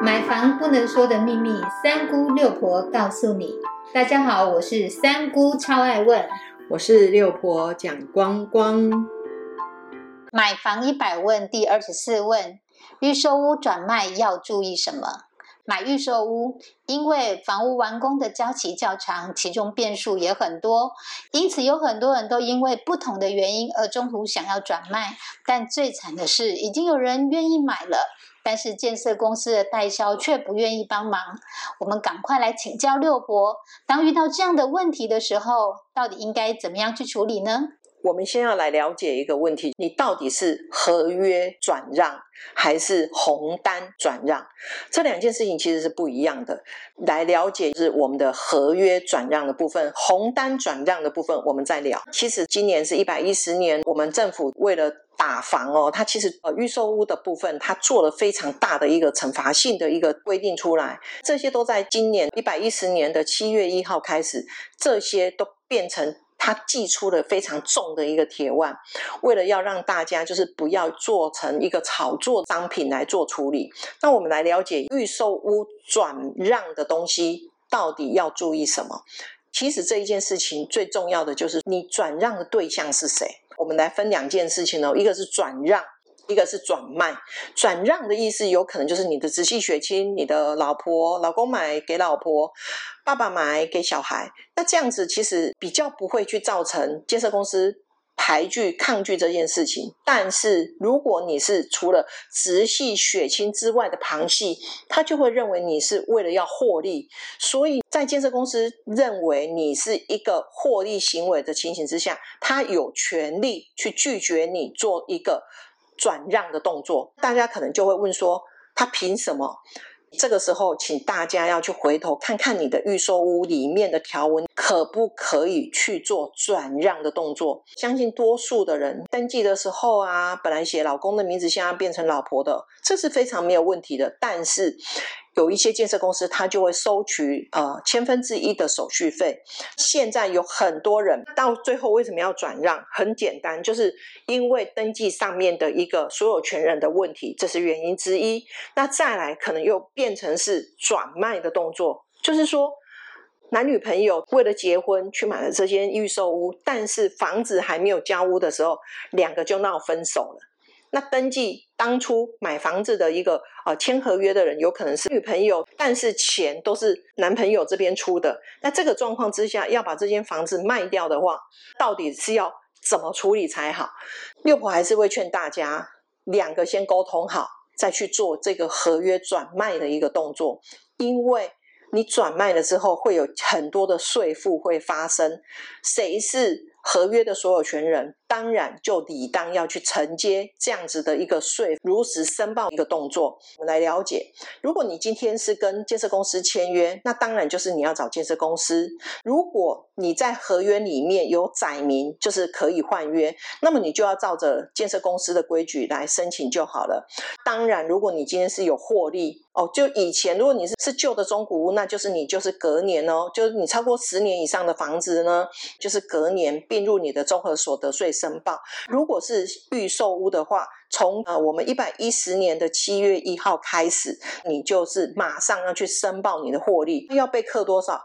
买房不能说的秘密，三姑六婆告诉你。大家好，我是三姑，超爱问。我是六婆蒋光光。买房一百问第二十四问：预售屋转卖要注意什么？买预售屋，因为房屋完工的交期较长，其中变数也很多，因此有很多人都因为不同的原因而中途想要转卖。但最惨的是，已经有人愿意买了，但是建设公司的代销却不愿意帮忙。我们赶快来请教六婆，当遇到这样的问题的时候，到底应该怎么样去处理呢？我们先要来了解一个问题：你到底是合约转让还是红单转让？这两件事情其实是不一样的。来了解是我们的合约转让的部分，红单转让的部分我们再聊。其实今年是一百一十年，我们政府为了打房哦，它其实呃预售屋的部分，它做了非常大的一个惩罚性的一个规定出来。这些都在今年一百一十年的七月一号开始，这些都变成。他寄出了非常重的一个铁腕，为了要让大家就是不要做成一个炒作商品来做处理。那我们来了解预售屋转让的东西到底要注意什么？其实这一件事情最重要的就是你转让的对象是谁。我们来分两件事情哦，一个是转让。一个是转卖，转让的意思有可能就是你的直系血亲，你的老婆、老公买给老婆，爸爸买给小孩。那这样子其实比较不会去造成建设公司排拒、抗拒这件事情。但是如果你是除了直系血亲之外的旁系，他就会认为你是为了要获利。所以在建设公司认为你是一个获利行为的情形之下，他有权利去拒绝你做一个。转让的动作，大家可能就会问说，他凭什么？这个时候，请大家要去回头看看你的预售屋里面的条文，可不可以去做转让的动作？相信多数的人登记的时候啊，本来写老公的名字，现在变成老婆的，这是非常没有问题的。但是，有一些建设公司，他就会收取呃千分之一的手续费。现在有很多人到最后为什么要转让？很简单，就是因为登记上面的一个所有权人的问题，这是原因之一。那再来，可能又变成是转卖的动作，就是说男女朋友为了结婚去买了这间预售屋，但是房子还没有交屋的时候，两个就闹分手了。那登记当初买房子的一个呃签合约的人，有可能是女朋友，但是钱都是男朋友这边出的。那这个状况之下，要把这间房子卖掉的话，到底是要怎么处理才好？六婆还是会劝大家，两个先沟通好，再去做这个合约转卖的一个动作，因为你转卖了之后，会有很多的税负会发生，谁是？合约的所有权人当然就理当要去承接这样子的一个税，如实申报一个动作。我们来了解，如果你今天是跟建设公司签约，那当然就是你要找建设公司。如果你在合约里面有载明，就是可以换约，那么你就要照着建设公司的规矩来申请就好了。当然，如果你今天是有获利哦，就以前如果你是是旧的中古屋，那就是你就是隔年哦，就是你超过十年以上的房子呢，就是隔年。并入你的综合所得税申报。如果是预售屋的话，从呃我们一百一十年的七月一号开始，你就是马上要去申报你的获利，要被课多少？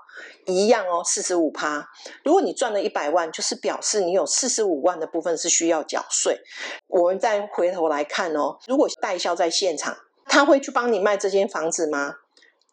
一样哦，四十五趴。如果你赚了一百万，就是表示你有四十五万的部分是需要缴税。我们再回头来看哦，如果代销在现场，他会去帮你卖这间房子吗？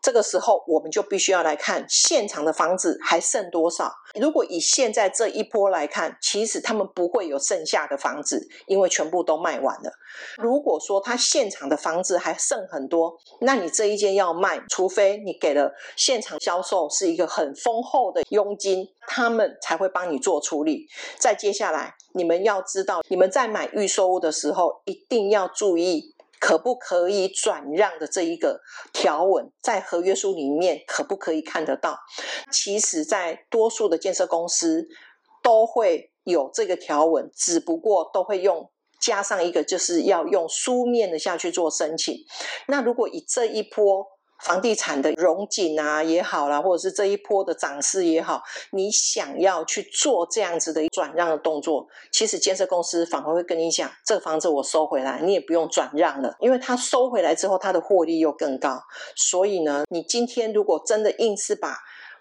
这个时候，我们就必须要来看现场的房子还剩多少。如果以现在这一波来看，其实他们不会有剩下的房子，因为全部都卖完了。如果说他现场的房子还剩很多，那你这一间要卖，除非你给了现场销售是一个很丰厚的佣金，他们才会帮你做处理。再接下来，你们要知道，你们在买预售屋的时候，一定要注意。可不可以转让的这一个条文，在合约书里面可不可以看得到？其实，在多数的建设公司都会有这个条文，只不过都会用加上一个，就是要用书面的下去做申请。那如果以这一波房地产的融景啊也好啦，或者是这一波的涨势也好，你想要去做这样子的转让的动作，其实建设公司反而会跟你讲，这个房子我收回来，你也不用转让了，因为它收回来之后，它的获利又更高。所以呢，你今天如果真的硬是把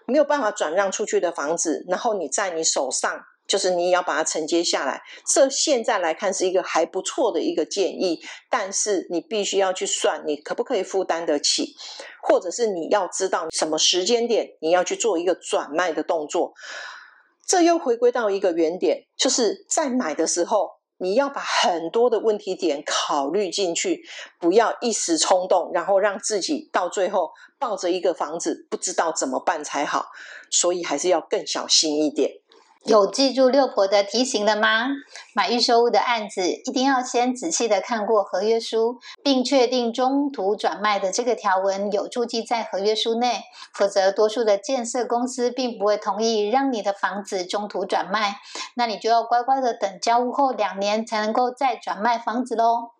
没有办法转让出去的房子，然后你在你手上。就是你也要把它承接下来，这现在来看是一个还不错的一个建议，但是你必须要去算你可不可以负担得起，或者是你要知道什么时间点你要去做一个转卖的动作。这又回归到一个原点，就是在买的时候，你要把很多的问题点考虑进去，不要一时冲动，然后让自己到最后抱着一个房子不知道怎么办才好，所以还是要更小心一点。有记住六婆的提醒了吗？买预售屋的案子，一定要先仔细的看过合约书，并确定中途转卖的这个条文有注记在合约书内，否则多数的建设公司并不会同意让你的房子中途转卖，那你就要乖乖的等交屋后两年才能够再转卖房子喽。